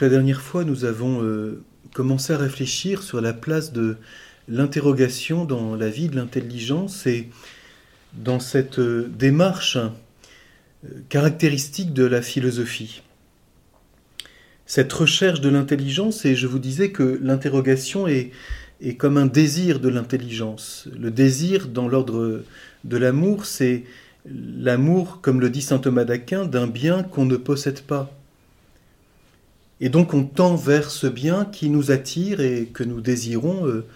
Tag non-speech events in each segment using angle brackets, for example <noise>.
La dernière fois, nous avons euh, commencé à réfléchir sur la place de l'interrogation dans la vie de l'intelligence et dans cette euh, démarche euh, caractéristique de la philosophie. Cette recherche de l'intelligence, et je vous disais que l'interrogation est comme un désir de l'intelligence. Le désir dans l'ordre de l'amour, c'est l'amour, comme le dit saint Thomas d'Aquin, d'un bien qu'on ne possède pas. Et donc on tend vers ce bien qui nous attire et que nous désirons euh,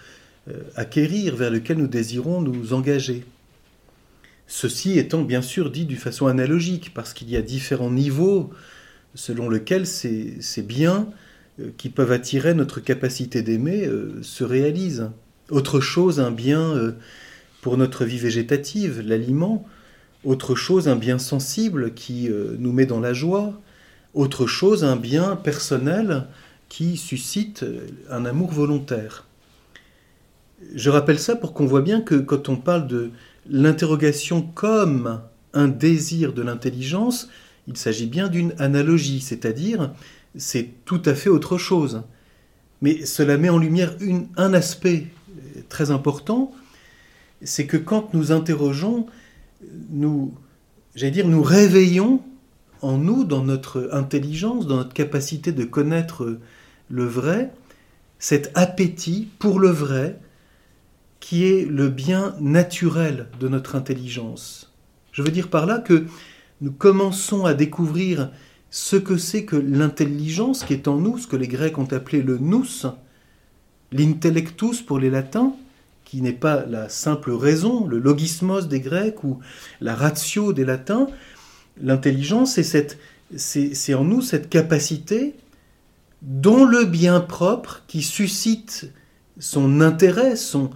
euh, acquérir, vers lequel nous désirons nous engager. Ceci étant bien sûr dit d'une façon analogique, parce qu'il y a différents niveaux selon lesquels ces, biens euh, qui peuvent attirer notre capacité d'aimer se réalisent. Autre chose, un bien pour notre vie végétative, l'aliment. Autre chose, un bien sensible qui nous met dans la joie autre chose, un bien personnel qui suscite un amour volontaire. Je rappelle ça pour qu'on voit bien que quand on parle de l'interrogation comme un désir de l'intelligence, il s'agit bien d'une analogie, c'est-à-dire c'est tout à fait autre chose. Mais cela met en lumière un aspect très important, c'est que quand nous interrogeons, nous, j'allais dire, nous réveillons en nous, dans notre intelligence, dans notre capacité de connaître le vrai, cet appétit pour le vrai qui est le bien naturel de notre intelligence. Je veux dire par là que nous commençons à découvrir ce que c'est que l'intelligence qui est en nous, ce que les Grecs ont appelé le nous, l'intellectus pour les latins, qui n'est pas la simple raison, le logismos des Grecs ou la ratio des latins, L'intelligence, c'est en nous cette capacité dont le bien propre qui suscite son intérêt, son,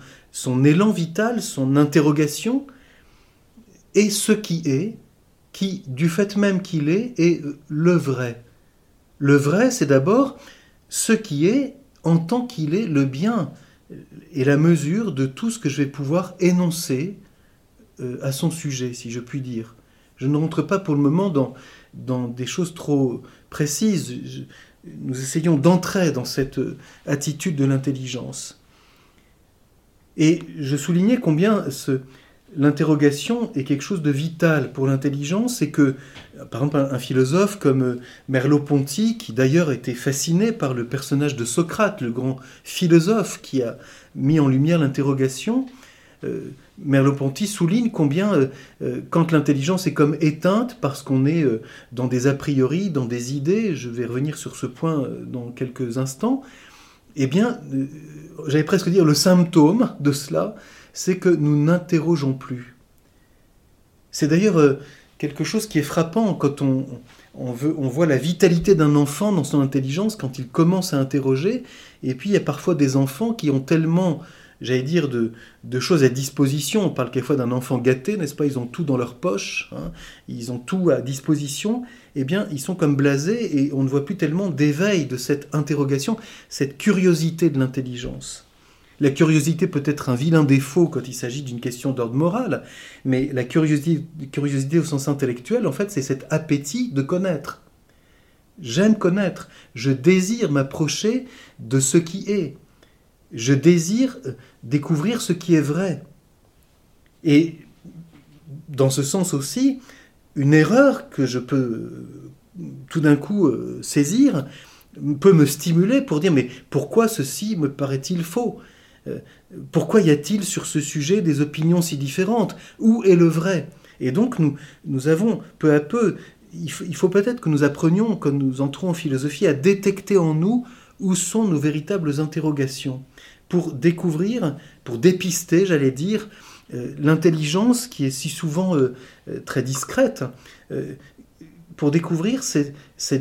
élan vital, son interrogation, est ce qui est, qui, du fait même qu'il est, est le vrai. Le vrai, c'est d'abord ce qui est en tant qu'il est le bien et la mesure de tout ce que je vais pouvoir énoncer euh, à son sujet, si je puis dire. Je ne rentre pas pour le moment dans, des choses trop précises. nous essayons d'entrer dans cette attitude de l'intelligence. Et je soulignais combien l'interrogation est quelque chose de vital pour l'intelligence et que, par exemple, un, philosophe comme Merleau-Ponty, qui d'ailleurs était fasciné par le personnage de Socrate, le grand philosophe qui a mis en lumière l'interrogation, euh, Merleau-Ponty souligne combien, euh, euh, quand l'intelligence est comme éteinte, parce qu'on est dans des a priori, dans des idées, je vais revenir sur ce point dans quelques instants, eh bien, j'allais presque dire le symptôme de cela, c'est que nous n'interrogeons plus. C'est d'ailleurs quelque chose qui est frappant quand on, on voit la vitalité d'un enfant dans son intelligence quand il commence à interroger, et puis il y a parfois des enfants qui ont tellement j'allais dire, de, choses à disposition. On parle quelquefois d'un enfant gâté, n'est-ce pas? Ils ont tout dans leur poche, hein. ils ont tout à disposition. Eh bien, ils sont comme blasés et on ne voit plus tellement d'éveil de cette interrogation, cette curiosité de l'intelligence. La curiosité peut être un vilain défaut quand il s'agit d'une question d'ordre moral, mais la curiosité, curiosité au sens intellectuel, en fait, c'est cet appétit de connaître. J'aime connaître, je désire m'approcher de ce qui est. Je désire euh, découvrir ce qui est vrai. Et dans ce sens aussi, une erreur que je peux euh, tout d'un coup euh, saisir peut me stimuler pour dire mais pourquoi ceci me paraît-il faux? Pourquoi y a-t-il sur ce sujet des opinions si différentes? Où est le vrai? Et donc nous, nous avons peu à peu, il faut peut-être que nous apprenions, quand nous entrons en philosophie, à détecter en nous où sont nos véritables interrogations pour découvrir, pour dépister, j'allais dire, euh, l'intelligence qui est si souvent euh, euh, très discrète, pour découvrir cette,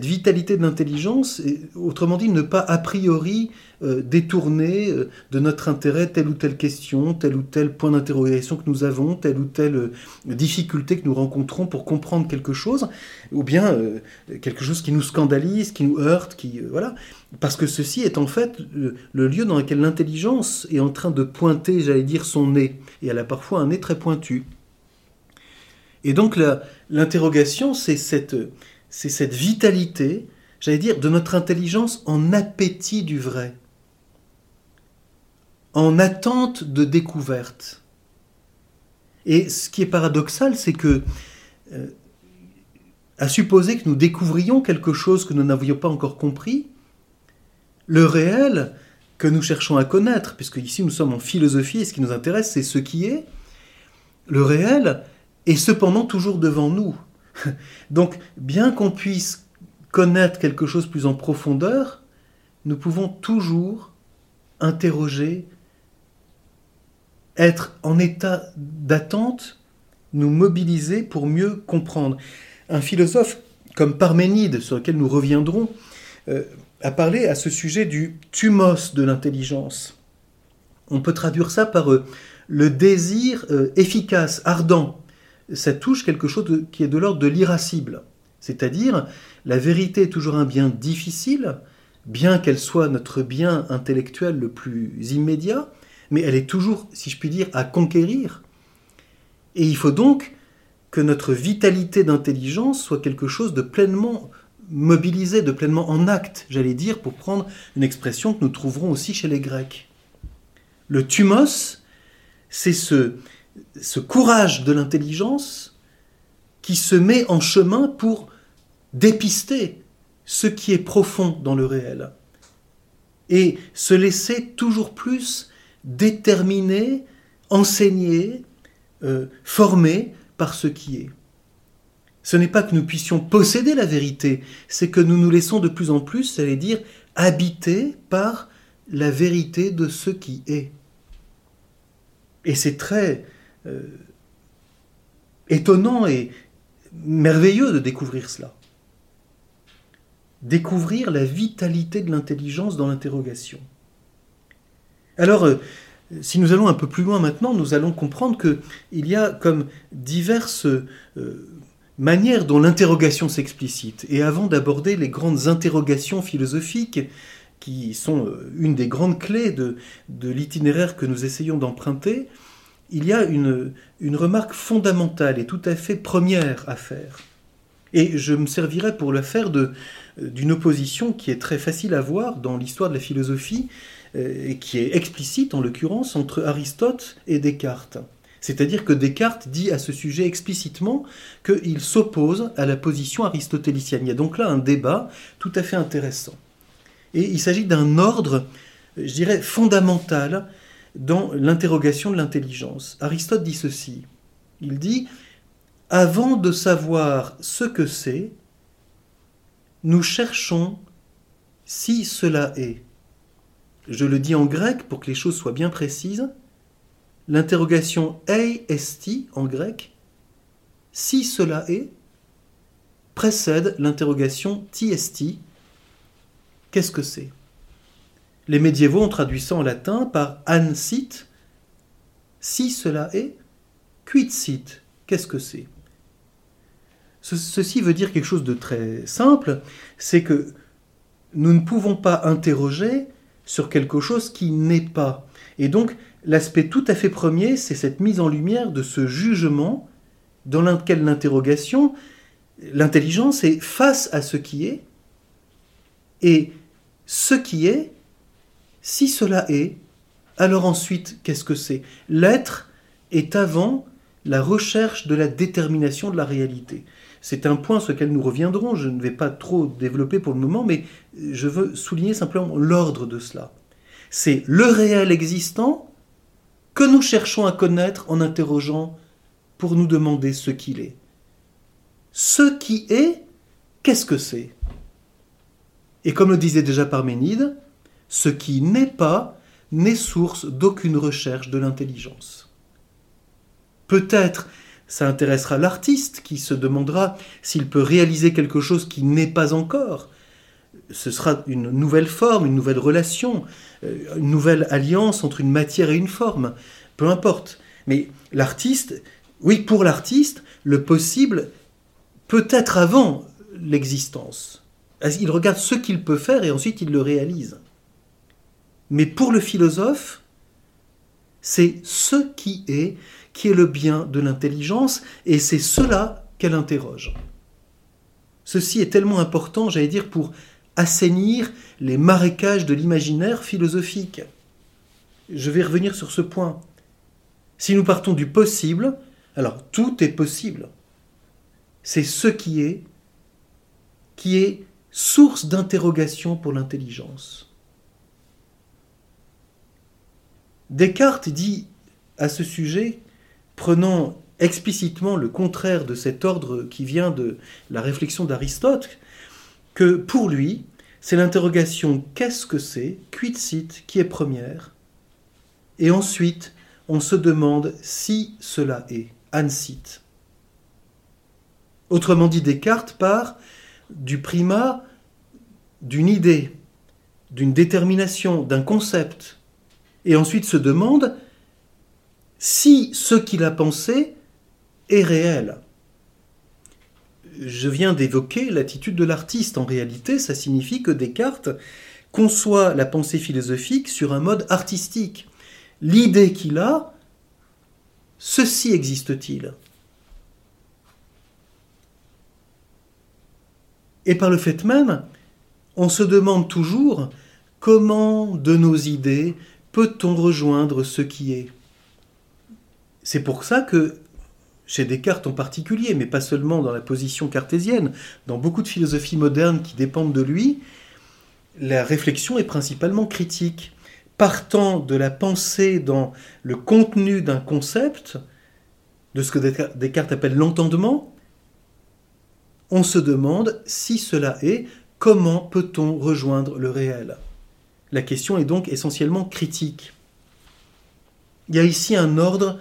vitalité de l'intelligence, autrement dit, ne pas a priori détourner de notre intérêt telle ou telle question, tel ou tel point d'interrogation que nous avons, telle ou telle difficulté que nous rencontrons pour comprendre quelque chose, ou bien quelque chose qui nous scandalise, qui nous heurte, qui voilà. Parce que ceci est en fait le, lieu dans lequel l'intelligence est en train de pointer, j'allais dire, son nez. Et elle a parfois un nez très pointu. Et donc l'interrogation, c'est cette, cette vitalité, j'allais dire, de notre intelligence en appétit du vrai, en attente de découverte. Et ce qui est paradoxal, c'est que, euh, à supposer que nous découvrions quelque chose que nous n'avions pas encore compris, le réel que nous cherchons à connaître, puisque ici nous sommes en philosophie et ce qui nous intéresse, c'est ce qui est, le réel est cependant toujours devant nous. <laughs> Donc, bien qu'on puisse connaître quelque chose plus en profondeur, nous pouvons toujours interroger, être en état d'attente, nous mobiliser pour mieux comprendre. Un philosophe comme Parménide, sur lequel nous reviendrons, euh, a parlé à ce sujet du thumos de l'intelligence. On peut traduire ça par euh, le désir euh, efficace, ardent. Ça touche quelque chose qui est de l'ordre de l'irascible. C'est-à-dire, la vérité est toujours un bien difficile, bien qu'elle soit notre bien intellectuel le plus immédiat, mais elle est toujours, si je puis dire, à conquérir. Et il faut donc que notre vitalité d'intelligence soit quelque chose de pleinement mobilisé, de pleinement en acte, j'allais dire, pour prendre une expression que nous trouverons aussi chez les Grecs. Le thumos, c'est ce, ce courage de l'intelligence qui se met en chemin pour dépister ce qui est profond dans le réel et se laisser toujours plus déterminer, enseigner, euh, former par ce qui est. Ce n'est pas que nous puissions posséder la vérité, c'est que nous nous laissons de plus en plus, allez dire, habiter par la vérité de ce qui est. Et c'est très étonnant et merveilleux de découvrir cela. Découvrir la vitalité de l'intelligence dans l'interrogation. Alors, euh, si nous allons un peu plus loin maintenant, nous allons comprendre qu'il y a comme diverses euh, manières dont l'interrogation s'explicite. Et avant d'aborder les grandes interrogations philosophiques, qui sont euh, une des grandes clés de, l'itinéraire que nous essayons d'emprunter, il y a une, remarque fondamentale et tout à fait première à faire. Et je me servirai pour le faire d'une opposition qui est très facile à voir dans l'histoire de la philosophie euh, et qui est explicite en l'occurrence entre Aristote et Descartes. C'est-à-dire que Descartes dit à ce sujet explicitement qu'il s'oppose à la position aristotélicienne. Il y a donc là un débat tout à fait intéressant. Et il s'agit d'un ordre, je dirais, fondamental dans l'interrogation de l'intelligence. Aristote dit ceci. Il dit, avant de savoir ce que c'est, nous cherchons si cela est. Je le dis en grec pour que les choses soient bien précises. L'interrogation ei esti en grec, si cela est, précède l'interrogation ti esti, Qu'est-ce que c'est? Les médiévaux ont traduit ça en latin par sit. Si cela est, quid sit? Qu'est-ce que c'est? Ceci veut dire quelque chose de très simple, c'est que nous ne pouvons pas interroger sur quelque chose qui n'est pas. Et donc, l'aspect tout à fait premier, c'est cette mise en lumière de ce jugement dans lequel l'interrogation, l'intelligence est face à ce qui est, et ce qui est, si cela est, alors ensuite, qu'est-ce que c'est? L'être est avant la recherche de la détermination de la réalité. C'est un point sur lequel nous reviendrons, je ne vais pas trop développer pour le moment, mais je veux souligner simplement l'ordre de cela. C'est le réel existant que nous cherchons à connaître en interrogeant pour nous demander ce qu'il est. Ce qui est, qu'est-ce que c'est? Et comme le disait déjà Parménide, ce qui n'est pas n'est source d'aucune recherche de l'intelligence. Peut-être ça intéressera l'artiste qui se demandera s'il peut réaliser quelque chose qui n'est pas encore. Ce sera une nouvelle forme, une nouvelle relation, euh, une nouvelle alliance entre une matière et une forme. Peu importe. Mais l'artiste, oui, pour l'artiste, le possible peut être avant l'existence. Il regarde ce qu'il peut faire et ensuite il le réalise. Mais pour le philosophe, c'est ce qui est qui est le bien de l'intelligence et c'est cela qu'elle interroge. Ceci est tellement important, j'allais dire, pour assainir les marécages de l'imaginaire philosophique. Je vais revenir sur ce point. Si nous partons du possible, alors tout est possible. C'est ce qui est, qui est source d'interrogation pour l'intelligence. Descartes dit à ce sujet, prenant explicitement le contraire de cet ordre qui vient de la réflexion d'Aristote, que pour lui, c'est l'interrogation qu'est-ce que c'est, quid sit, qui est première, et ensuite on se demande si cela est, sit. Autrement dit, Descartes part du primat d'une idée, d'une détermination, d'un concept, et ensuite se demande si ce qu'il a pensé est réel. Je viens d'évoquer l'attitude de l'artiste. En réalité, ça signifie que Descartes conçoit la pensée philosophique sur un mode artistique. L'idée qu'il a, ceci existe-t-il? Et par le fait même, on se demande toujours comment de nos idées peut-on rejoindre ce qui est? C'est pour ça que, chez Descartes en particulier, mais pas seulement dans la position cartésienne, dans beaucoup de philosophies modernes qui dépendent de lui, la réflexion est principalement critique. Partant de la pensée dans le contenu d'un concept, de ce que Descartes appelle l'entendement, on se demande si cela est, comment peut-on rejoindre le réel? La question est donc essentiellement critique. Il y a ici un ordre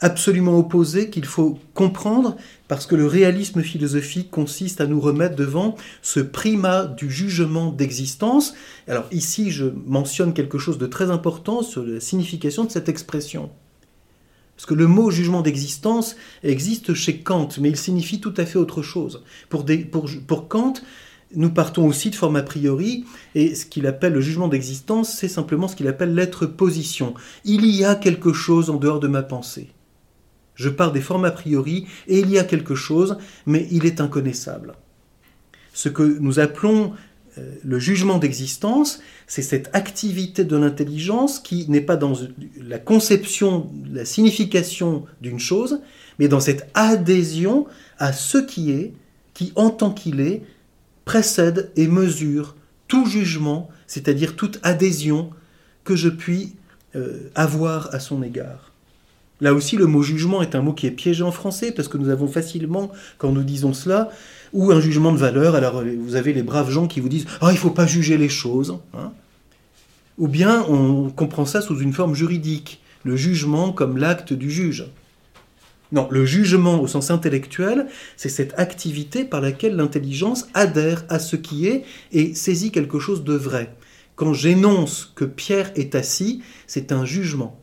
absolument opposé qu'il faut comprendre parce que le réalisme philosophique consiste à nous remettre devant ce primat du jugement d'existence. Alors ici, je mentionne quelque chose de très important sur la signification de cette expression. Parce que le mot jugement d'existence existe chez Kant, mais il signifie tout à fait autre chose. Pour, pour, Kant, nous partons aussi de forme a priori, et ce qu'il appelle le jugement d'existence, c'est simplement ce qu'il appelle l'être position. Il y a quelque chose en dehors de ma pensée. Je pars des formes a priori, et il y a quelque chose, mais il est inconnaissable. Ce que nous appelons euh, le jugement d'existence, c'est cette activité de l'intelligence qui n'est pas dans la conception, la signification d'une chose, mais dans cette adhésion à ce qui est, qui en tant qu'il est, précède et mesure tout jugement, c'est-à-dire toute adhésion que je puis euh, avoir à son égard. Là aussi, le mot jugement est un mot qui est piégé en français parce que nous avons facilement, quand nous disons cela, ou un jugement de valeur. Alors vous avez les braves gens qui vous disent ah il faut pas juger les choses, hein. ou bien on comprend ça sous une forme juridique, le jugement comme l'acte du juge. Non, le jugement au sens intellectuel, c'est cette activité par laquelle l'intelligence adhère à ce qui est et saisit quelque chose de vrai. Quand j'énonce que Pierre est assis, c'est un jugement.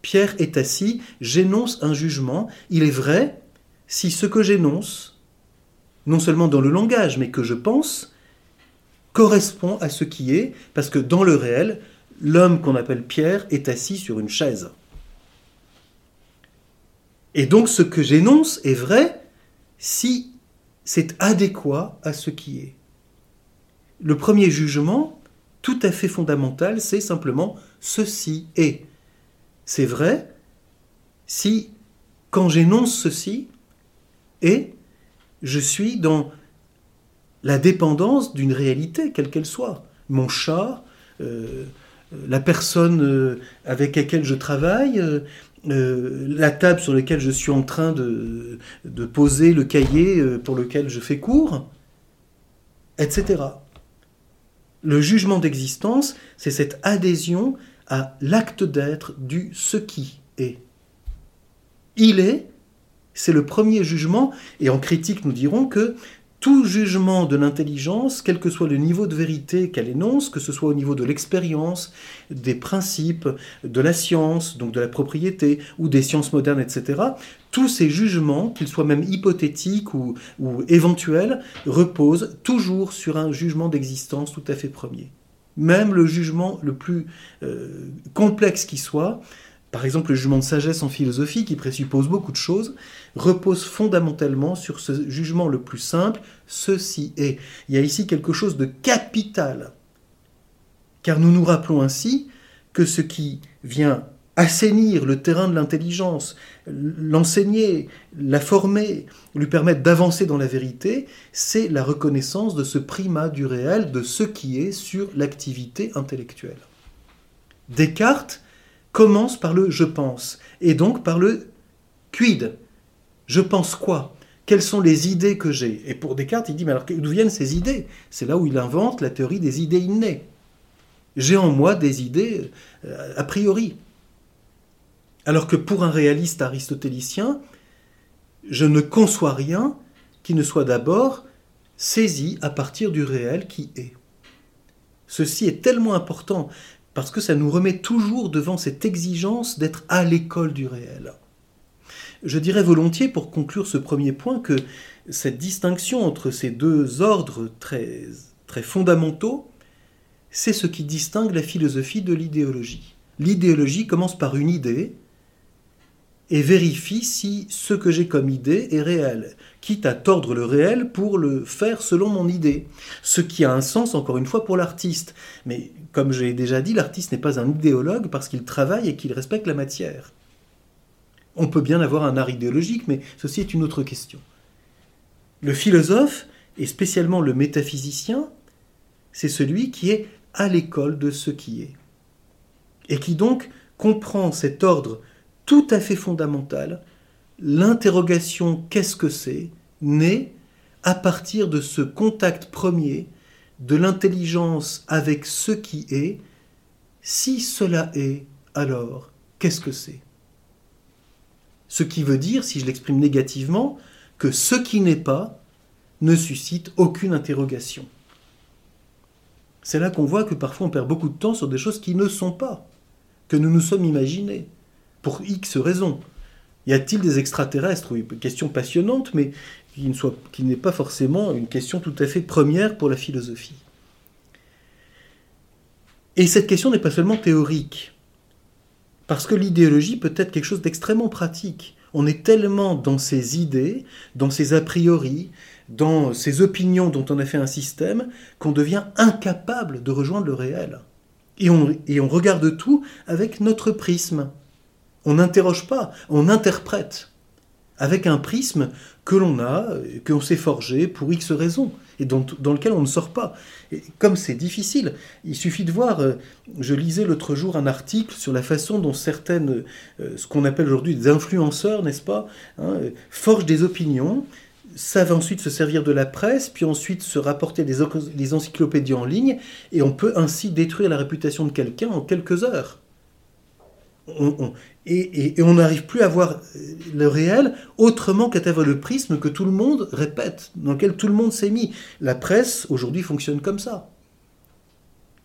Pierre est assis, j'énonce un jugement. Il est vrai si ce que j'énonce non seulement dans le langage, mais que je pense, correspond à ce qui est, parce que dans le réel, l'homme qu'on appelle Pierre est assis sur une chaise. Et donc ce que j'énonce est vrai si c'est adéquat à ce qui est. Le premier jugement, tout à fait fondamental, c'est simplement ceci est. C'est vrai si, quand j'énonce ceci, est je suis dans la dépendance d'une réalité, quelle qu'elle soit. Mon chat, euh, la personne euh, avec laquelle je travaille, euh, la table sur laquelle je suis en train de, de poser le cahier pour lequel je fais cours, etc. Le jugement d'existence, c'est cette adhésion à l'acte d'être du ce qui est. Il est, c'est le premier jugement, et en critique nous dirons que tout jugement de l'intelligence, quel que soit le niveau de vérité qu'elle énonce, que ce soit au niveau de l'expérience, des principes, de la science, donc de la propriété, ou des sciences modernes, etc., tous ces jugements, qu'ils soient même hypothétiques ou, éventuels, reposent toujours sur un jugement d'existence tout à fait premier. Même le jugement le plus euh, complexe qui soit, par exemple le jugement de sagesse en philosophie, qui présuppose beaucoup de choses, repose fondamentalement sur ce jugement le plus simple, ceci est. Il y a ici quelque chose de capital, car nous nous rappelons ainsi que ce qui vient assainir le terrain de l'intelligence, l'enseigner, la former, lui permettre d'avancer dans la vérité, c'est la reconnaissance de ce primat du réel, de ce qui est sur l'activité intellectuelle. Descartes commence par le je pense, et donc par le quid. Je pense quoi? Quelles sont les idées que j'ai? Et pour Descartes, il dit, mais alors d'où viennent ces idées? C'est là où il invente la théorie des idées innées. J'ai en moi des idées euh, a priori. Alors que pour un réaliste aristotélicien, je ne conçois rien qui ne soit d'abord saisi à partir du réel qui est. Ceci est tellement important parce que ça nous remet toujours devant cette exigence d'être à l'école du réel. Je dirais volontiers, pour conclure ce premier point, que cette distinction entre ces deux ordres très, très fondamentaux, c'est ce qui distingue la philosophie de l'idéologie. L'idéologie commence par une idée, et vérifie si ce que j'ai comme idée est réel, quitte à tordre le réel pour le faire selon mon idée. Ce qui a un sens, encore une fois, pour l'artiste. Mais comme j'ai déjà dit, l'artiste n'est pas un idéologue parce qu'il travaille et qu'il respecte la matière. On peut bien avoir un art idéologique, mais ceci est une autre question. Le philosophe, et spécialement le métaphysicien, c'est celui qui est à l'école de ce qui est. Et qui donc comprend cet ordre tout à fait fondamental, l'interrogation qu'est-ce que c'est naît à partir de ce contact premier de l'intelligence avec ce qui est. Si cela est, alors qu'est-ce que c'est? Ce qui veut dire, si je l'exprime négativement, que ce qui n'est pas ne suscite aucune interrogation. C'est là qu'on voit que parfois on perd beaucoup de temps sur des choses qui ne sont pas, que nous nous sommes imaginées pour X raisons. Y a-t-il des extraterrestres? Oui, question passionnante, mais qui, n'est pas forcément une question tout à fait première pour la philosophie. Et cette question n'est pas seulement théorique, parce que l'idéologie peut être quelque chose d'extrêmement pratique. On est tellement dans ses idées, dans ses a priori, dans ses opinions dont on a fait un système, qu'on devient incapable de rejoindre le réel. Et on regarde tout avec notre prisme. On n'interroge pas, on interprète avec un prisme que l'on a, que l'on s'est forgé pour X raisons, et dans, lequel on ne sort pas. Et comme c'est difficile, il suffit de voir, euh, je lisais l'autre jour un article sur la façon dont certaines, euh, ce qu'on appelle aujourd'hui des influenceurs, n'est-ce pas, hein, forgent des opinions, savent ensuite se servir de la presse, puis ensuite se rapporter des encyclopédies en ligne, et on peut ainsi détruire la réputation de quelqu'un en quelques heures et, on n'arrive plus à voir le réel autrement qu'à travers le prisme que tout le monde répète, dans lequel tout le monde s'est mis. La presse, aujourd'hui, fonctionne comme ça.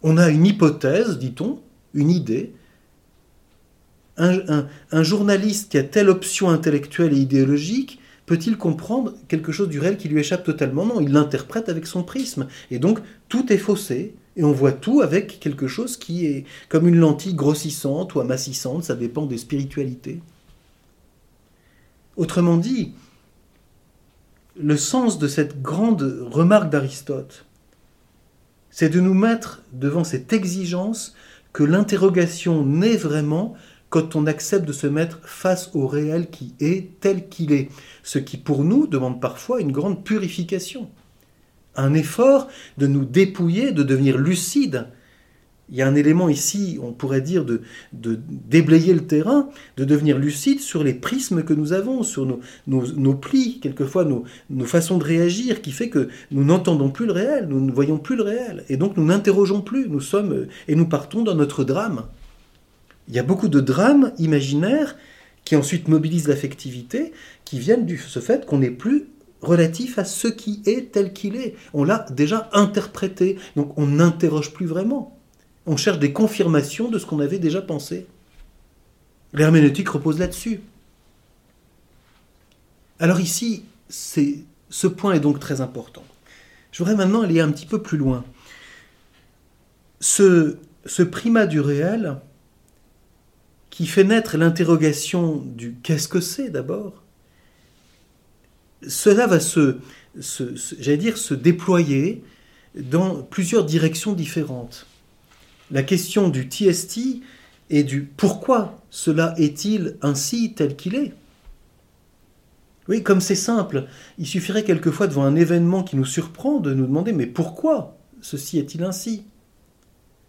On a une hypothèse, dit-on, une idée. un, journaliste qui a telle option intellectuelle et idéologique peut-il comprendre quelque chose du réel qui lui échappe totalement Non, il l'interprète avec son prisme. Et donc, tout est faussé, et on voit tout avec quelque chose qui est comme une lentille grossissante ou amassissante, ça dépend des spiritualités. Autrement dit, le sens de cette grande remarque d'Aristote, c'est de nous mettre devant cette exigence que l'interrogation naît vraiment quand on accepte de se mettre face au réel qui est tel qu'il est, ce qui pour nous demande parfois une grande purification un effort de nous dépouiller, de devenir lucide. Il y a un élément ici, on pourrait dire, de, déblayer le terrain, de devenir lucide sur les prismes que nous avons, sur nos, plis, quelquefois nos, nos, façons de réagir, qui fait que nous n'entendons plus le réel, nous ne voyons plus le réel, et donc nous n'interrogeons plus, nous sommes, et nous partons dans notre drame. Il y a beaucoup de drames imaginaires qui ensuite mobilisent l'affectivité, qui viennent du ce fait qu'on n'est plus relatif à ce qui est tel qu'il est. On l'a déjà interprété, donc on n'interroge plus vraiment. On cherche des confirmations de ce qu'on avait déjà pensé. L'herméneutique repose là-dessus. Alors ici, ce point est donc très important. Je voudrais maintenant aller un petit peu plus loin. Ce, ce primat du réel, qui fait naître l'interrogation du qu'est-ce que c'est d'abord, cela va se, dire, se déployer dans plusieurs directions différentes. La question du TST et du pourquoi cela est-il ainsi tel qu'il est? Oui, comme c'est simple, il suffirait quelquefois devant un événement qui nous surprend de nous demander mais pourquoi ceci est-il ainsi?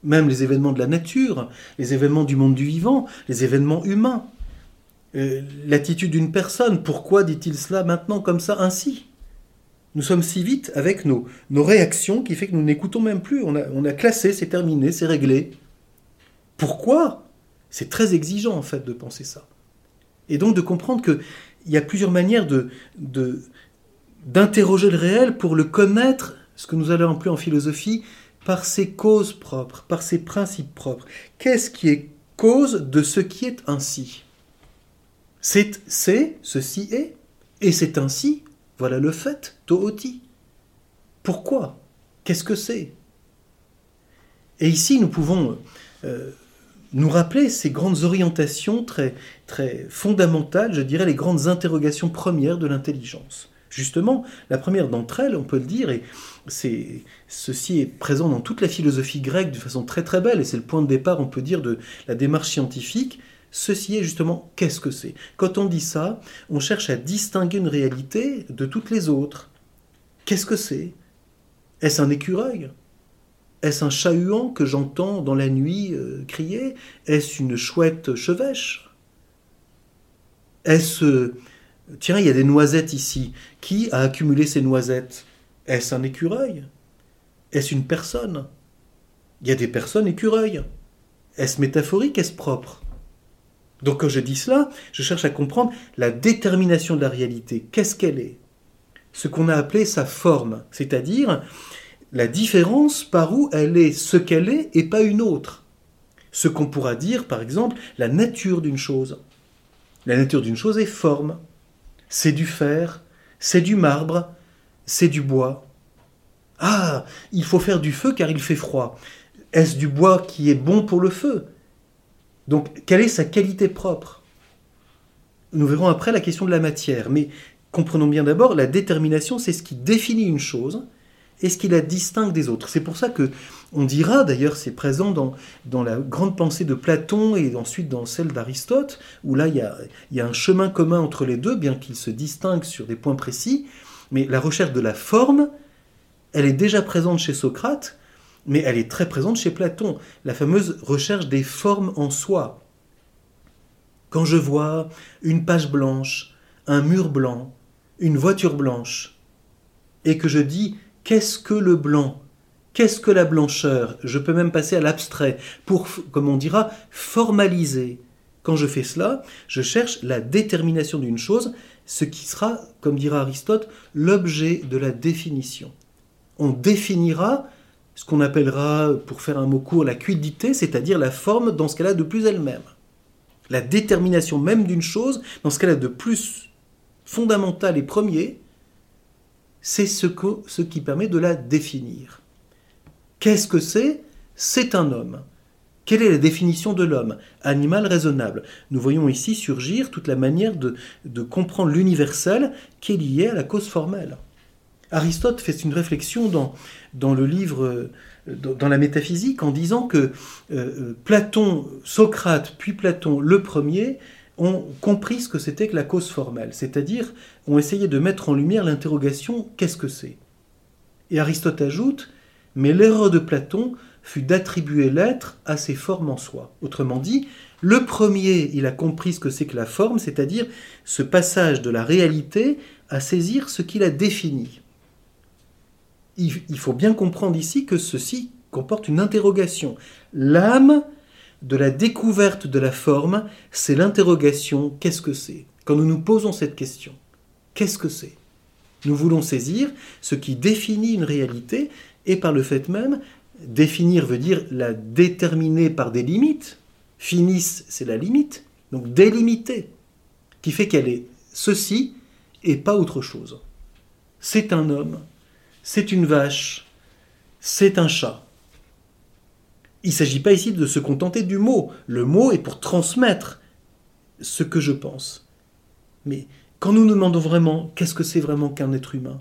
Même les événements de la nature, les événements du monde du vivant, les événements humains. Euh, l'attitude d'une personne, pourquoi dit-il cela maintenant comme ça, ainsi? Nous sommes si vite avec nos, réactions qui fait que nous n'écoutons même plus. On a, classé, c'est terminé, c'est réglé. Pourquoi? C'est très exigeant en fait de penser ça. Et donc de comprendre qu'il y a plusieurs manières d'interroger le réel pour le connaître, ce que nous allons appeler en philosophie, par ses causes propres, par ses principes propres. Qu'est-ce qui est cause de ce qui est ainsi? C'est, ceci est, et c'est ainsi, voilà le fait, tooti. Pourquoi? Qu'est-ce que c'est? Et ici, nous pouvons euh, nous rappeler ces grandes orientations très fondamentales, je dirais les grandes interrogations premières de l'intelligence. Justement, la première d'entre elles, on peut le dire, et ceci est présent dans toute la philosophie grecque de façon très très belle, et c'est le point de départ, on peut dire, de la démarche scientifique, Ceci est justement qu'est-ce que c'est? Quand on dit ça, on cherche à distinguer une réalité de toutes les autres. Qu'est-ce que c'est? Est-ce un écureuil? Est-ce un chat-huant que j'entends dans la nuit euh, crier? Est-ce une chouette chevêche? Est-ce... Tiens, il y a des noisettes ici. Qui a accumulé ces noisettes? Est-ce un écureuil? Est-ce une personne? Il y a des personnes écureuils. Est-ce métaphorique? Est-ce propre? Donc quand je dis cela, je cherche à comprendre la détermination de la réalité. Qu'est-ce qu'elle est? Ce qu'on a appelé sa forme, c'est-à-dire la différence par où elle est ce qu'elle est et pas une autre. Ce qu'on pourra dire, par exemple, la nature d'une chose. La nature d'une chose est forme. C'est du fer, c'est du marbre, c'est du bois. Ah, il faut faire du feu car il fait froid. Est-ce du bois qui est bon pour le feu? Donc, quelle est sa qualité propre? Nous verrons après la question de la matière, mais comprenons bien d'abord, la détermination, c'est ce qui définit une chose et ce qui la distingue des autres. C'est pour ça que on dira, d'ailleurs, c'est présent dans, dans la grande pensée de Platon et ensuite dans celle d'Aristote, où là, il y, a, il y a un chemin commun entre les deux, bien qu'ils se distinguent sur des points précis, mais la recherche de la forme, elle est déjà présente chez Socrate, mais elle est très présente chez Platon, la fameuse recherche des formes en soi. Quand je vois une page blanche, un mur blanc, une voiture blanche, et que je dis qu'est-ce que le blanc? Qu'est-ce que la blancheur? Je peux même passer à l'abstrait pour, comme on dira, formaliser. Quand je fais cela, je cherche la détermination d'une chose, ce qui sera, comme dira Aristote, l'objet de la définition. On définira ce qu'on appellera, pour faire un mot court, la quiddité, c'est-à-dire la forme dans ce qu'elle a de plus elle-même. La détermination même d'une chose, dans ce qu'elle a de plus fondamental et premier, c'est ce, qui permet de la définir. Qu'est-ce que c'est? C'est un homme. Quelle est la définition de l'homme? Animal raisonnable. Nous voyons ici surgir toute la manière de, comprendre l'universel qui est lié à la cause formelle. Aristote fait une réflexion dans, dans le livre, dans la métaphysique, en disant que euh, euh, Platon, Socrate, puis Platon, le premier, ont compris ce que c'était que la cause formelle, c'est-à-dire ont essayé de mettre en lumière l'interrogation qu'est-ce que c'est? Et Aristote ajoute Mais l'erreur de Platon fut d'attribuer l'être à ses formes en soi. Autrement dit, le premier, il a compris ce que c'est que la forme, c'est-à-dire ce passage de la réalité à saisir ce qu'il a défini il faut bien comprendre ici que ceci comporte une interrogation. L'âme de la découverte de la forme, c'est l'interrogation qu'est-ce que c'est? Quand nous nous posons cette question, qu'est-ce que c'est? Nous voulons saisir ce qui définit une réalité et par le fait même, définir veut dire la déterminer par des limites. Finis, c'est la limite. Donc délimiter, qui fait qu'elle est ceci et pas autre chose. C'est un homme, c'est une vache, c'est un chat. Il ne s'agit pas ici de se contenter du mot. Le mot est pour transmettre ce que je pense. Mais quand nous nous demandons vraiment qu'est-ce que c'est vraiment qu'un être humain,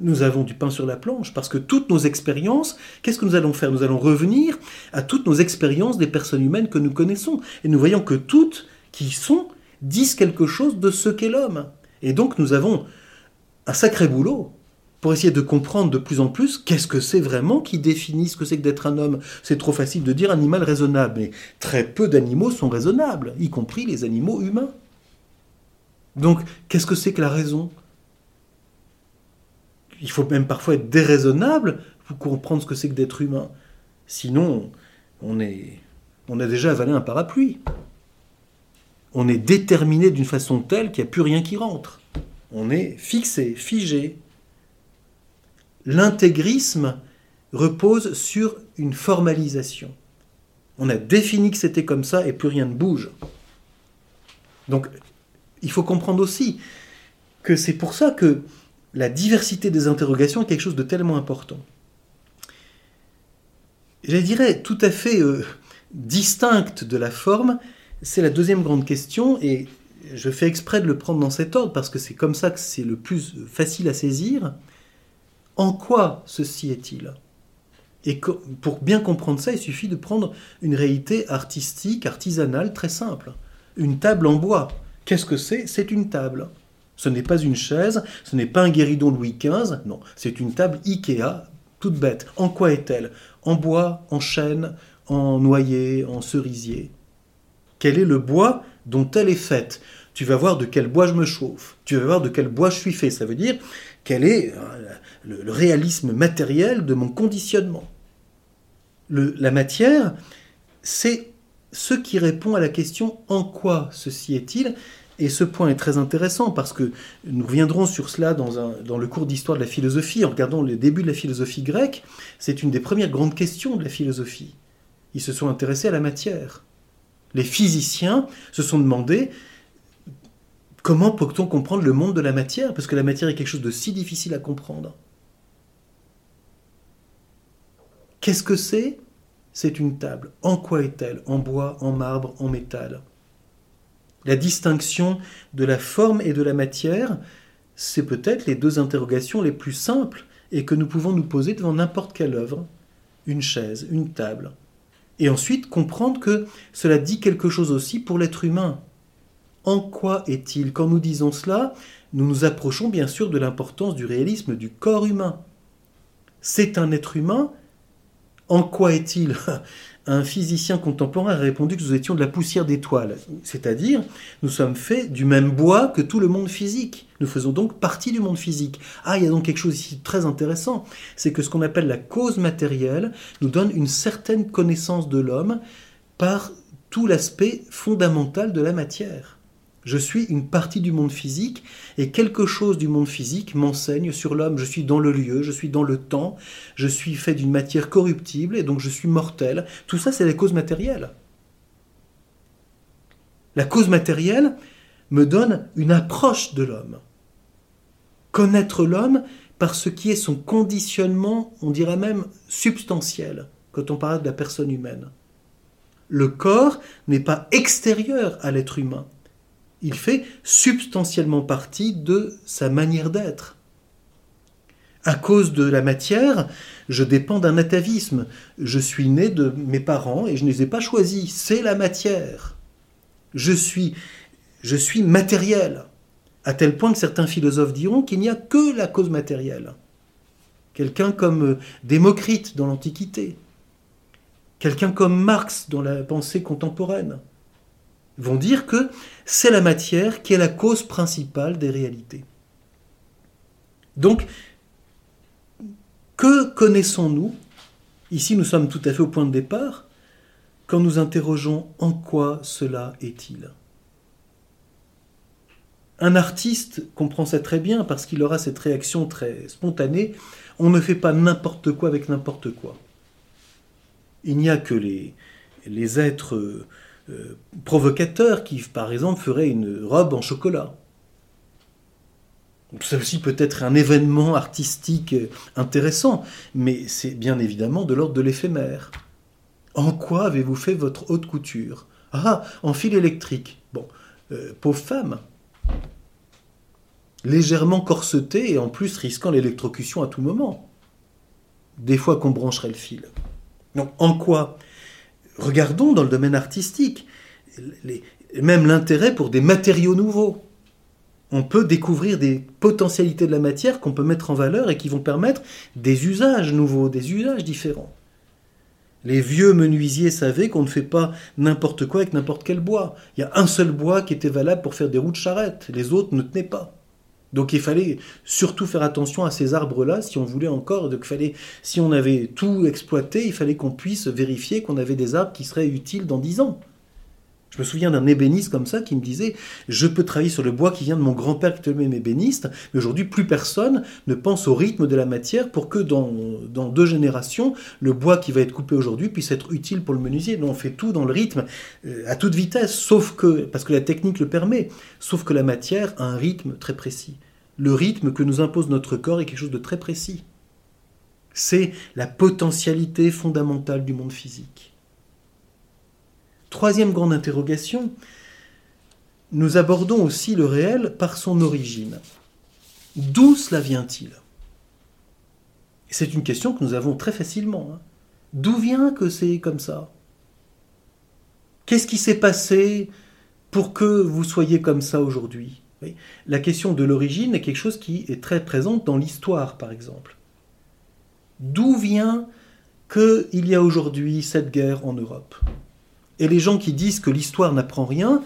nous avons du pain sur la planche, parce que toutes nos expériences, qu'est-ce que nous allons faire? Nous allons revenir à toutes nos expériences des personnes humaines que nous connaissons. Et nous voyons que toutes qui sont disent quelque chose de ce qu'est l'homme. Et donc nous avons un sacré boulot pour essayer de comprendre de plus en plus qu'est-ce que c'est vraiment qui définit ce que c'est que d'être un homme. C'est trop facile de dire animal raisonnable, mais très peu d'animaux sont raisonnables, y compris les animaux humains. Donc, qu'est-ce que c'est que la raison? Il faut même parfois être déraisonnable pour comprendre ce que c'est que d'être humain. Sinon, on, est, on a déjà avalé un parapluie. On est déterminé d'une façon telle qu'il n'y a plus rien qui rentre. On est fixé, figé. L'intégrisme repose sur une formalisation. On a défini que c'était comme ça et plus rien ne bouge. Donc il faut comprendre aussi que c'est pour ça que la diversité des interrogations est quelque chose de tellement important. Je dirais tout à fait euh, distincte de la forme, c'est la deuxième grande question, et je fais exprès de le prendre dans cet ordre parce que c'est comme ça que c'est le plus facile à saisir. En quoi ceci est-il? Et pour bien comprendre ça, il suffit de prendre une réalité artistique, artisanale, très simple. Une table en bois. Qu'est-ce que c'est? C'est une table. Ce n'est pas une chaise, ce n'est pas un guéridon Louis XV, non, c'est une table Ikea, toute bête. En quoi est-elle? En bois, en chêne, en noyer, en cerisier. Quel est le bois dont elle est faite? Tu vas voir de quel bois je me chauffe, tu vas voir de quel bois je suis fait, ça veut dire quel est euh, le, réalisme matériel de mon conditionnement. la matière, c'est ce qui répond à la question en quoi ceci est-il? Et ce point est très intéressant parce que nous reviendrons sur cela dans, le cours d'histoire de la philosophie en regardant le début de la philosophie grecque. C'est une des premières grandes questions de la philosophie. Ils se sont intéressés à la matière. Les physiciens se sont demandé comment peut-on comprendre le monde de la matière? Parce que la matière est quelque chose de si difficile à comprendre. Qu'est-ce que c'est? C'est une table. En quoi est-elle? En bois, en marbre, en métal La distinction de la forme et de la matière, c'est peut-être les deux interrogations les plus simples et que nous pouvons nous poser devant n'importe quelle œuvre, une chaise, une table. Et ensuite comprendre que cela dit quelque chose aussi pour l'être humain. En quoi est-il Quand nous disons cela, nous nous approchons bien sûr de l'importance du réalisme du corps humain? C'est un être humain? En quoi est-il? <laughs> Un physicien contemporain a répondu que nous étions de la poussière d'étoiles, c'est-à-dire nous sommes faits du même bois que tout le monde physique. Nous faisons donc partie du monde physique. Ah, il y a donc quelque chose ici de très intéressant, c'est que ce qu'on appelle la cause matérielle nous donne une certaine connaissance de l'homme par tout l'aspect fondamental de la matière. Je suis une partie du monde physique et quelque chose du monde physique m'enseigne sur l'homme. Je suis dans le lieu, je suis dans le temps, je suis fait d'une matière corruptible et donc je suis mortel. Tout ça, c'est la cause matérielle. La cause matérielle me donne une approche de l'homme. Connaître l'homme par ce qui est son conditionnement, on dirait même substantiel, quand on parle de la personne humaine. Le corps n'est pas extérieur à l'être humain il fait substantiellement partie de sa manière d'être. À cause de la matière, je dépends d'un atavisme. Je suis né de mes parents et je ne les ai pas choisis. C'est la matière. Je suis, je suis matériel. À tel point que certains philosophes diront qu'il n'y a que la cause matérielle. Quelqu'un comme euh, Démocrite dans l'Antiquité. Quelqu'un comme Marx dans la pensée contemporaine vont dire que c'est la matière qui est la cause principale des réalités. Donc, que connaissons-nous? Ici, nous sommes tout à fait au point de départ quand nous interrogeons en quoi cela est-il. Un artiste comprend ça très bien parce qu'il aura cette réaction très spontanée. On ne fait pas n'importe quoi avec n'importe quoi. Il n'y a que les, les êtres euh, provocateur qui, par exemple, ferait une robe en chocolat. Ceci peut être un événement artistique euh, intéressant, mais c'est bien évidemment de l'ordre de l'éphémère. En quoi avez-vous fait votre haute couture? Ah, en fil électrique. Bon, euh, pauvre femme. Légèrement corsetée et en plus risquant l'électrocution à tout moment. Des fois qu'on brancherait le fil. Donc, en quoi Regardons dans le domaine artistique, même l'intérêt pour des matériaux nouveaux. On peut découvrir des potentialités de la matière qu'on peut mettre en valeur et qui vont permettre des usages nouveaux, des usages différents. Les vieux menuisiers savaient qu'on ne fait pas n'importe quoi avec n'importe quel bois. Il y a un seul bois qui était valable pour faire des roues de charrette, les autres ne tenaient pas. Donc il fallait surtout faire attention à ces arbres-là si on voulait encore. Fallait, si on avait tout exploité, il fallait qu'on puisse vérifier qu'on avait des arbres qui seraient utiles dans dix ans. Je me souviens d'un ébéniste comme ça qui me disait Je peux travailler sur le bois qui vient de mon grand-père qui était même ébéniste, mais aujourd'hui, plus personne ne pense au rythme de la matière pour que dans, deux générations, le bois qui va être coupé aujourd'hui puisse être utile pour le menuisier. Donc on fait tout dans le rythme, euh, à toute vitesse, sauf que, parce que la technique le permet, sauf que la matière a un rythme très précis. Le rythme que nous impose notre corps est quelque chose de très précis. C'est la potentialité fondamentale du monde physique. Troisième grande interrogation, nous abordons aussi le réel par son origine. D'où cela vient-il? C'est une question que nous avons très facilement. Hein. D'où vient que c'est comme ça? Qu'est-ce qui s'est passé pour que vous soyez comme ça aujourd'hui? La question de l'origine est quelque chose qui est très présente dans l'histoire, par exemple. D'où vient qu'il y a aujourd'hui cette guerre en Europe? Et les gens qui disent que l'histoire n'apprend rien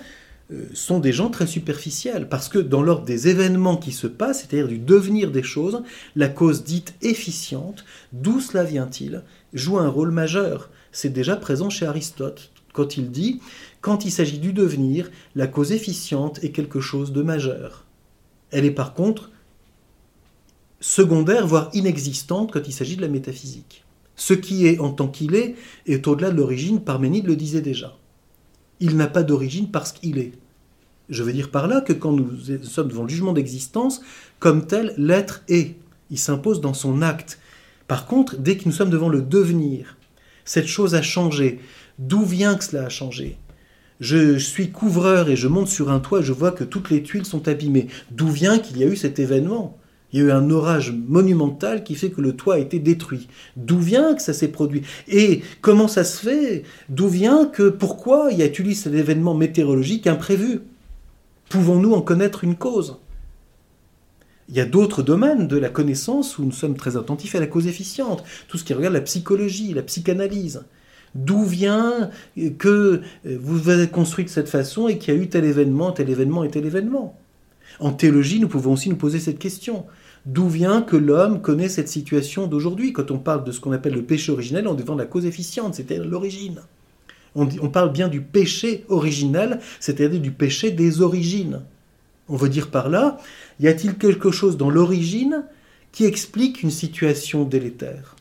euh, sont des gens très superficiels, parce que dans l'ordre des événements qui se passent, c'est-à-dire du devenir des choses, la cause dite efficiente, d'où cela vient-il, joue un rôle majeur. C'est déjà présent chez Aristote, quand il dit, quand il s'agit du devenir, la cause efficiente est quelque chose de majeur. Elle est par contre secondaire, voire inexistante quand il s'agit de la métaphysique. Ce qui est en tant qu'il est est au-delà de l'origine, Parménide le disait déjà. Il n'a pas d'origine parce qu'il est. Je veux dire par là que quand nous sommes devant le jugement d'existence, comme tel, l'être est. Il s'impose dans son acte. Par contre, dès que nous sommes devant le devenir, cette chose a changé. D'où vient que cela a changé? Je suis couvreur et je monte sur un toit, je vois que toutes les tuiles sont abîmées. D'où vient qu'il y a eu cet événement? Il y a eu un orage monumental qui fait que le toit a été détruit. D'où vient que ça s'est produit? Et comment ça se fait? D'où vient que pourquoi il y a eu cet événement météorologique imprévu? Pouvons-nous en connaître une cause? Il y a d'autres domaines de la connaissance où nous sommes très attentifs à la cause efficiente, tout ce qui regarde la psychologie, la psychanalyse. D'où vient que vous avez construit de cette façon et qu'il y a eu tel événement, tel événement et tel événement? En théologie, nous pouvons aussi nous poser cette question. D'où vient que l'homme connaît cette situation d'aujourd'hui Quand on parle de ce qu'on appelle le péché originel, on défend la cause efficiente, c'est-à-dire l'origine. On, on, parle bien du péché original, c'est-à-dire du péché des origines. On veut dire par là, y a-t-il quelque chose dans l'origine qui explique une situation délétère?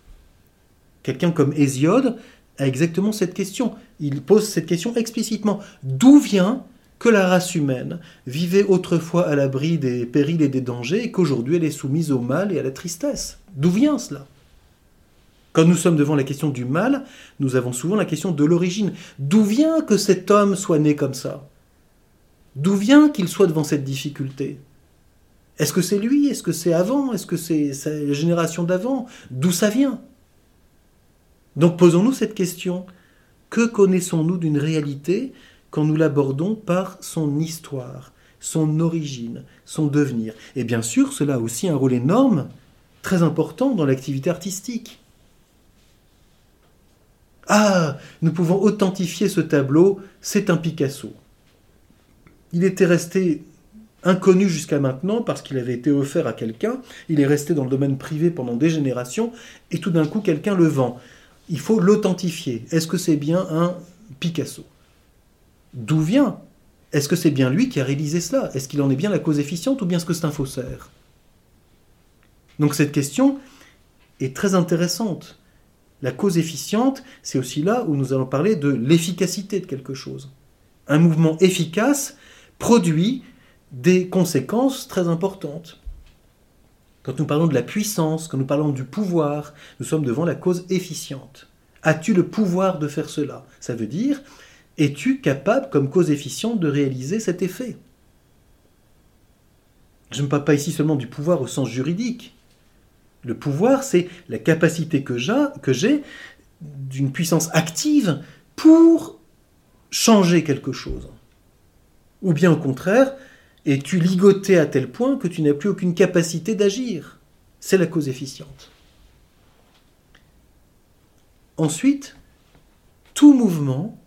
Quelqu'un comme Hésiode a exactement cette question. Il pose cette question explicitement. D'où vient que la race humaine vivait autrefois à l'abri des périls et des dangers et qu'aujourd'hui elle est soumise au mal et à la tristesse. D'où vient cela? Quand nous sommes devant la question du mal, nous avons souvent la question de l'origine. D'où vient que cet homme soit né comme ça? D'où vient qu'il soit devant cette difficulté? Est-ce que c'est lui? Est-ce que c'est avant? Est-ce que c'est la génération d'avant? D'où ça vient? Donc posons-nous cette question. Que connaissons-nous d'une réalité quand nous l'abordons par son histoire, son origine, son devenir. Et bien sûr, cela a aussi un rôle énorme, très important dans l'activité artistique. Ah, nous pouvons authentifier ce tableau, c'est un Picasso. Il était resté inconnu jusqu'à maintenant parce qu'il avait été offert à quelqu'un, il est resté dans le domaine privé pendant des générations, et tout d'un coup quelqu'un le vend. Il faut l'authentifier. Est-ce que c'est bien un Picasso? D'où vient? Est-ce que c'est bien lui qui a réalisé cela? Est-ce qu'il en est bien la cause efficiente ou bien est-ce que c'est un faussaire? Donc cette question est très intéressante. La cause efficiente, c'est aussi là où nous allons parler de l'efficacité de quelque chose. Un mouvement efficace produit des conséquences très importantes. Quand nous parlons de la puissance, quand nous parlons du pouvoir, nous sommes devant la cause efficiente. As-tu le pouvoir de faire cela? Ça veut dire es-tu capable, comme cause efficiente, de réaliser cet effet? Je ne parle pas ici seulement du pouvoir au sens juridique. Le pouvoir, c'est la capacité que j'ai d'une puissance active pour changer quelque chose. Ou bien au contraire, es-tu ligoté à tel point que tu n'as plus aucune capacité d'agir? C'est la cause efficiente. Ensuite, tout mouvement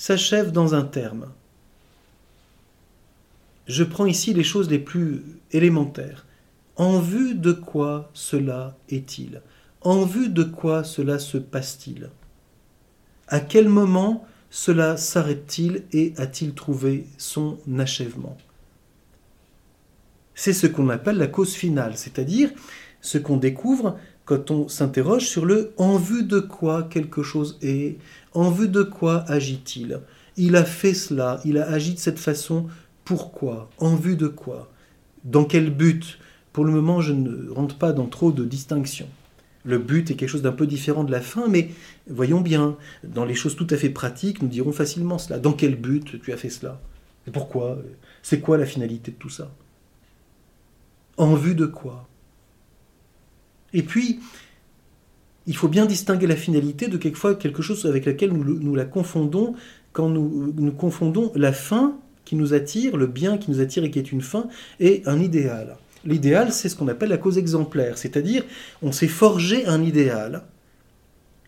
s'achève dans un terme. Je prends ici les choses les plus élémentaires. En vue de quoi cela est-il? En vue de quoi cela se passe-t-il? À quel moment cela s'arrête-t-il et a-t-il trouvé son achèvement? C'est ce qu'on appelle la cause finale, c'est-à-dire ce qu'on découvre quand on s'interroge sur le en vue de quoi quelque chose est, en vue de quoi agit-il? Il a fait cela, il a agi de cette façon, pourquoi? En vue de quoi? Dans quel but? Pour le moment, je ne rentre pas dans trop de distinctions. Le but est quelque chose d'un peu différent de la fin, mais voyons bien, dans les choses tout à fait pratiques, nous dirons facilement cela. Dans quel but tu as fait cela? Pourquoi? C'est quoi la finalité de tout ça? En vue de quoi? Et puis, il faut bien distinguer la finalité de quelquefois quelque chose avec laquelle nous, la confondons quand nous, nous confondons la fin qui nous attire, le bien qui nous attire et qui est une fin, et un idéal. L'idéal, c'est ce qu'on appelle la cause exemplaire, c'est-à-dire on s'est forgé un idéal.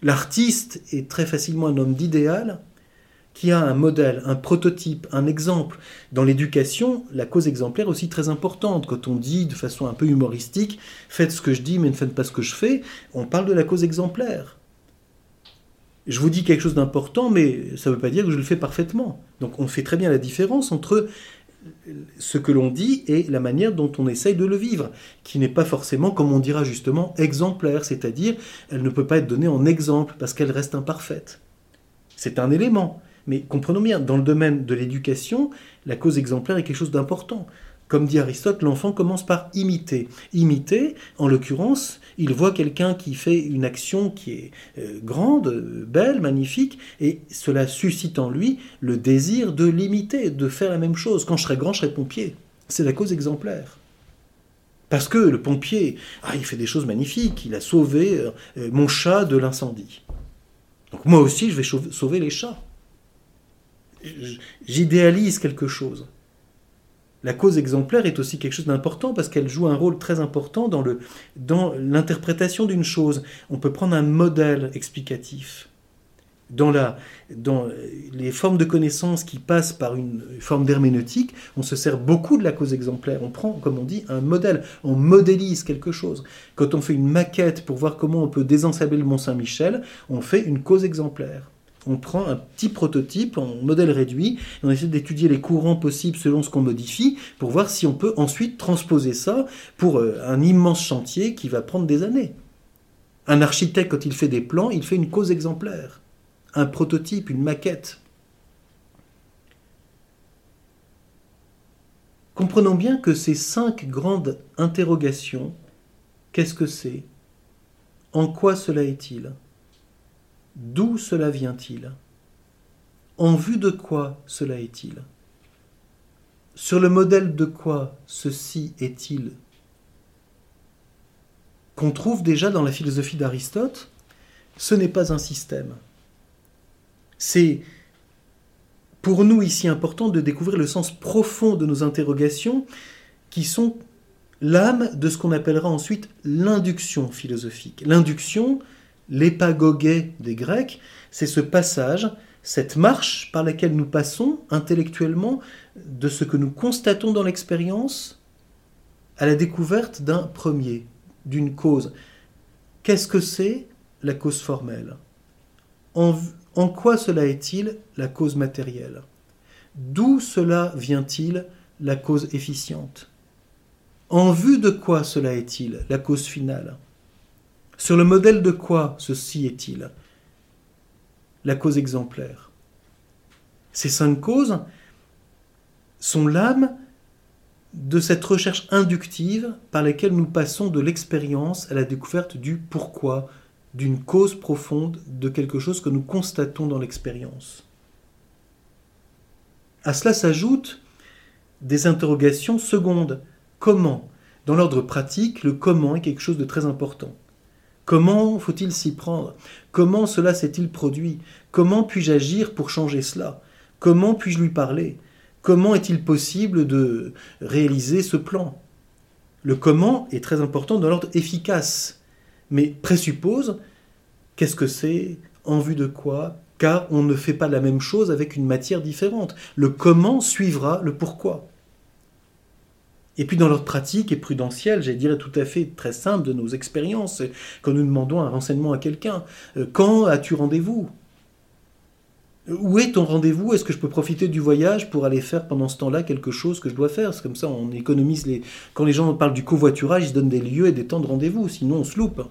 L'artiste est très facilement un homme d'idéal qui a un modèle, un prototype, un exemple. Dans l'éducation, la cause exemplaire est aussi très importante. Quand on dit de façon un peu humoristique, faites ce que je dis mais ne faites pas ce que je fais, on parle de la cause exemplaire. Je vous dis quelque chose d'important, mais ça ne veut pas dire que je le fais parfaitement. Donc on fait très bien la différence entre ce que l'on dit et la manière dont on essaye de le vivre, qui n'est pas forcément, comme on dira justement, exemplaire, c'est-à-dire elle ne peut pas être donnée en exemple parce qu'elle reste imparfaite. C'est un élément, mais comprenons bien, dans le domaine de l'éducation, la cause exemplaire est quelque chose d'important. Comme dit Aristote, l'enfant commence par imiter. Imiter, en l'occurrence, il voit quelqu'un qui fait une action qui est euh, grande, belle, magnifique, et cela suscite en lui le désir de l'imiter, de faire la même chose. Quand je serai grand, je serai pompier. C'est la cause exemplaire. Parce que le pompier, ah, il fait des choses magnifiques, il a sauvé euh, mon chat de l'incendie. Donc moi aussi, je vais sauver les chats. J'idéalise quelque chose la cause exemplaire est aussi quelque chose d'important parce qu'elle joue un rôle très important dans, le, dans l'interprétation d'une chose. On peut prendre un modèle explicatif. Dans, la, dans les formes de connaissances qui passent par une forme d'herméneutique, on se sert beaucoup de la cause exemplaire. On prend, comme on dit, un modèle, on modélise quelque chose. Quand on fait une maquette pour voir comment on peut désensabler le Mont Saint-Michel, on fait une cause exemplaire on prend un petit prototype en modèle réduit, et on essaie d'étudier les courants possibles selon ce qu'on modifie, pour voir si on peut ensuite transposer ça pour euh, un immense chantier qui va prendre des années. Un architecte, quand il fait des plans, il fait une cause exemplaire, un prototype, une maquette. Comprenons bien que ces cinq grandes interrogations, qu'est-ce que c'est? En quoi cela est-il? D'où cela vient-il? En vue de quoi cela est-il? Sur le modèle de quoi ceci est-il? Qu'on trouve déjà dans la philosophie d'Aristote, ce n'est pas un système. C'est pour nous ici important de découvrir le sens profond de nos interrogations qui sont l'âme de ce qu'on appellera ensuite l'induction philosophique. L'induction, l'épagogé des Grecs, c'est ce passage, cette marche par laquelle nous passons intellectuellement de ce que nous constatons dans l'expérience à la découverte d'un premier, d'une cause. Qu'est-ce que c'est la cause formelle? En, en, quoi cela est-il la cause matérielle? D'où cela vient-il la cause efficiente? En vue de quoi cela est-il la cause finale? Sur le modèle de quoi ceci est-il? La cause exemplaire. Ces cinq causes sont l'âme de cette recherche inductive par laquelle nous passons de l'expérience à la découverte du pourquoi, d'une cause profonde de quelque chose que nous constatons dans l'expérience. À cela s'ajoutent des interrogations secondes. Comment? Dans l'ordre pratique, le comment est quelque chose de très important. Comment faut-il s'y prendre? Comment cela s'est-il produit? Comment puis-je agir pour changer cela? Comment puis-je lui parler? Comment est-il possible de réaliser ce plan? Le comment est très important dans l'ordre efficace, mais présuppose qu'est-ce que c'est, en vue de quoi, car on ne fait pas la même chose avec une matière différente. Le comment suivra le pourquoi. Et puis dans l'ordre pratique et prudentiel, j'ai dirais tout à fait très simple de nos expériences, quand nous demandons un renseignement à quelqu'un, euh, quand as-tu rendez-vous? Où est ton rendez-vous? Est-ce que je peux profiter du voyage pour aller faire pendant ce temps-là quelque chose que je dois faire? C'est comme ça, on économise les. Quand les gens parlent du covoiturage, ils donnent des lieux et des temps de rendez-vous, sinon on se loupe.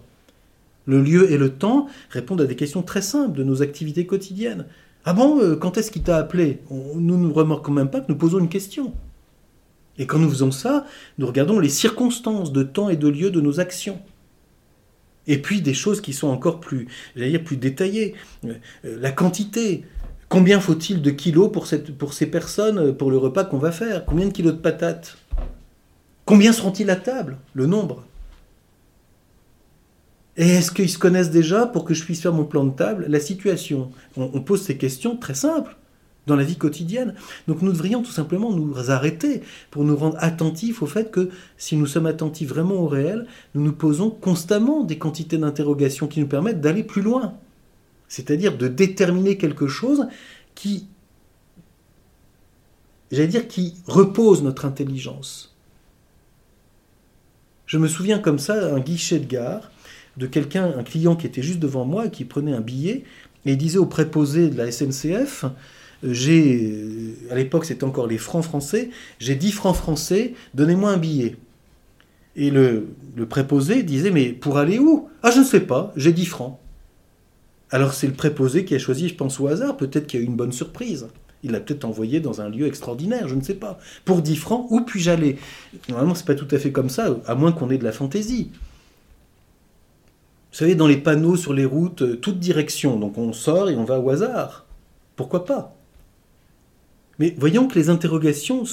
Le lieu et le temps répondent à des questions très simples de nos activités quotidiennes. Ah bon, euh, quand est-ce qu'il t'a appelé? Nous ne remarquons même pas que nous posons une question. Et quand nous faisons ça, nous regardons les circonstances de temps et de lieu de nos actions. Et puis des choses qui sont encore plus, dire, plus détaillées. Euh, la quantité, Combien faut-il de kilos pour, ces personnes, euh, pour le repas qu'on va faire? Combien de kilos de patates? Combien seront-ils à table? Le nombre. Et est-ce qu'ils se connaissent déjà pour que je puisse faire mon plan de table? La situation. On, pose ces questions très simples dans la vie quotidienne. Donc nous devrions tout simplement nous arrêter pour nous rendre attentifs au fait que si nous sommes attentifs vraiment au réel, nous nous posons constamment des quantités d'interrogations qui nous permettent d'aller plus loin c'est-à-dire de déterminer quelque chose qui, j'allais dire, qui repose notre intelligence. Je me souviens comme ça, un guichet de gare, de quelqu'un, un client qui était juste devant moi qui prenait un billet, et disait au préposé de la SNCF, j'ai, à l'époque c'était encore les francs français, j'ai 10 francs français, donnez-moi un billet. Et le, préposé disait, mais pour aller où? Ah, je ne sais pas, j'ai 10 francs. Alors c'est le préposé qui a choisi, je pense au hasard, peut-être qu'il y a eu une bonne surprise. Il l'a peut-être envoyé dans un lieu extraordinaire, je ne sais pas. Pour 10 francs, où puis-je aller? Normalement, c'est pas tout à fait comme ça, à moins qu'on ait de la fantaisie. Vous savez, dans les panneaux sur les routes, euh, toute direction, donc on sort et on va au hasard. Pourquoi pas? Mais voyons que les interrogations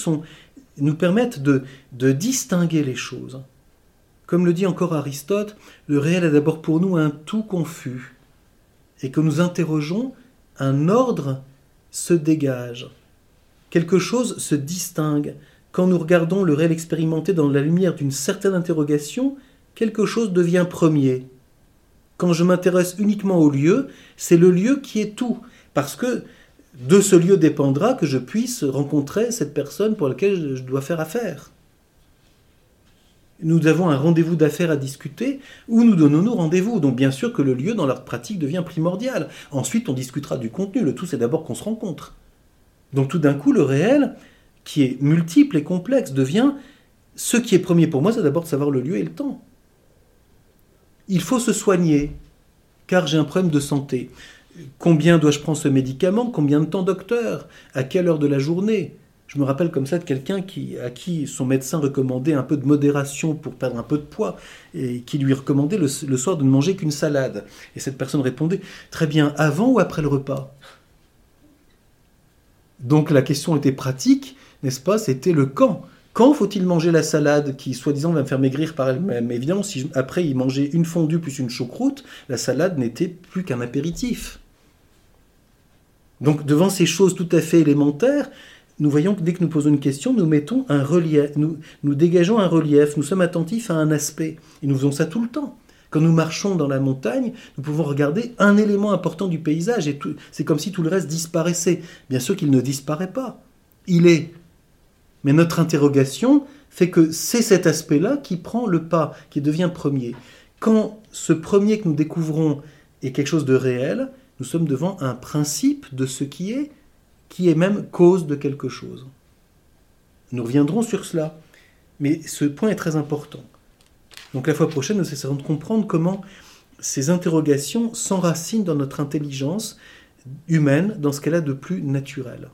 nous permettent de, de distinguer les choses. Comme le dit encore Aristote, le réel est d'abord pour nous un tout confus et que nous interrogeons, un ordre se dégage. Quelque chose se distingue. Quand nous regardons le réel expérimenté dans la lumière d'une certaine interrogation, quelque chose devient premier. Quand je m'intéresse uniquement au lieu, c'est le lieu qui est tout, parce que de ce lieu dépendra que je puisse rencontrer cette personne pour laquelle je dois faire affaire nous avons un rendez-vous d'affaires à discuter, où nous donnons-nous rendez-vous Donc bien sûr que le lieu dans l'art pratique devient primordial. Ensuite, on discutera du contenu. Le tout, c'est d'abord qu'on se rencontre. Donc tout d'un coup, le réel, qui est multiple et complexe, devient ce qui est premier pour moi, c'est d'abord de savoir le lieu et le temps. Il faut se soigner, car j'ai un problème de santé. Combien dois-je prendre ce médicament? Combien de temps, docteur? À quelle heure de la journée? Je me rappelle comme ça de quelqu'un qui, à qui son médecin recommandait un peu de modération pour perdre un peu de poids et qui lui recommandait le, soir de ne manger qu'une salade. Et cette personne répondait Très bien, avant ou après le repas? Donc la question était pratique, n'est-ce pas? C'était le quand. Quand faut-il manger la salade qui, soi-disant, va me faire maigrir par elle-même Évidemment, si après il mangeait une fondue plus une choucroute, la salade n'était plus qu'un apéritif. Donc devant ces choses tout à fait élémentaires, nous voyons que dès que nous posons une question, nous mettons un relief, nous, dégageons un relief, nous sommes attentifs à un aspect. Et nous faisons ça tout le temps. Quand nous marchons dans la montagne, nous pouvons regarder un élément important du paysage et c'est comme si tout le reste disparaissait. Bien sûr qu'il ne disparaît pas. Il est. Mais notre interrogation fait que c'est cet aspect-là qui prend le pas, qui devient premier. Quand ce premier que nous découvrons est quelque chose de réel, nous sommes devant un principe de ce qui est qui est même cause de quelque chose. Nous reviendrons sur cela, mais ce point est très important. Donc la fois prochaine, nous essaierons de comprendre comment ces interrogations s'enracinent dans notre intelligence humaine, dans ce qu'elle a de plus naturel.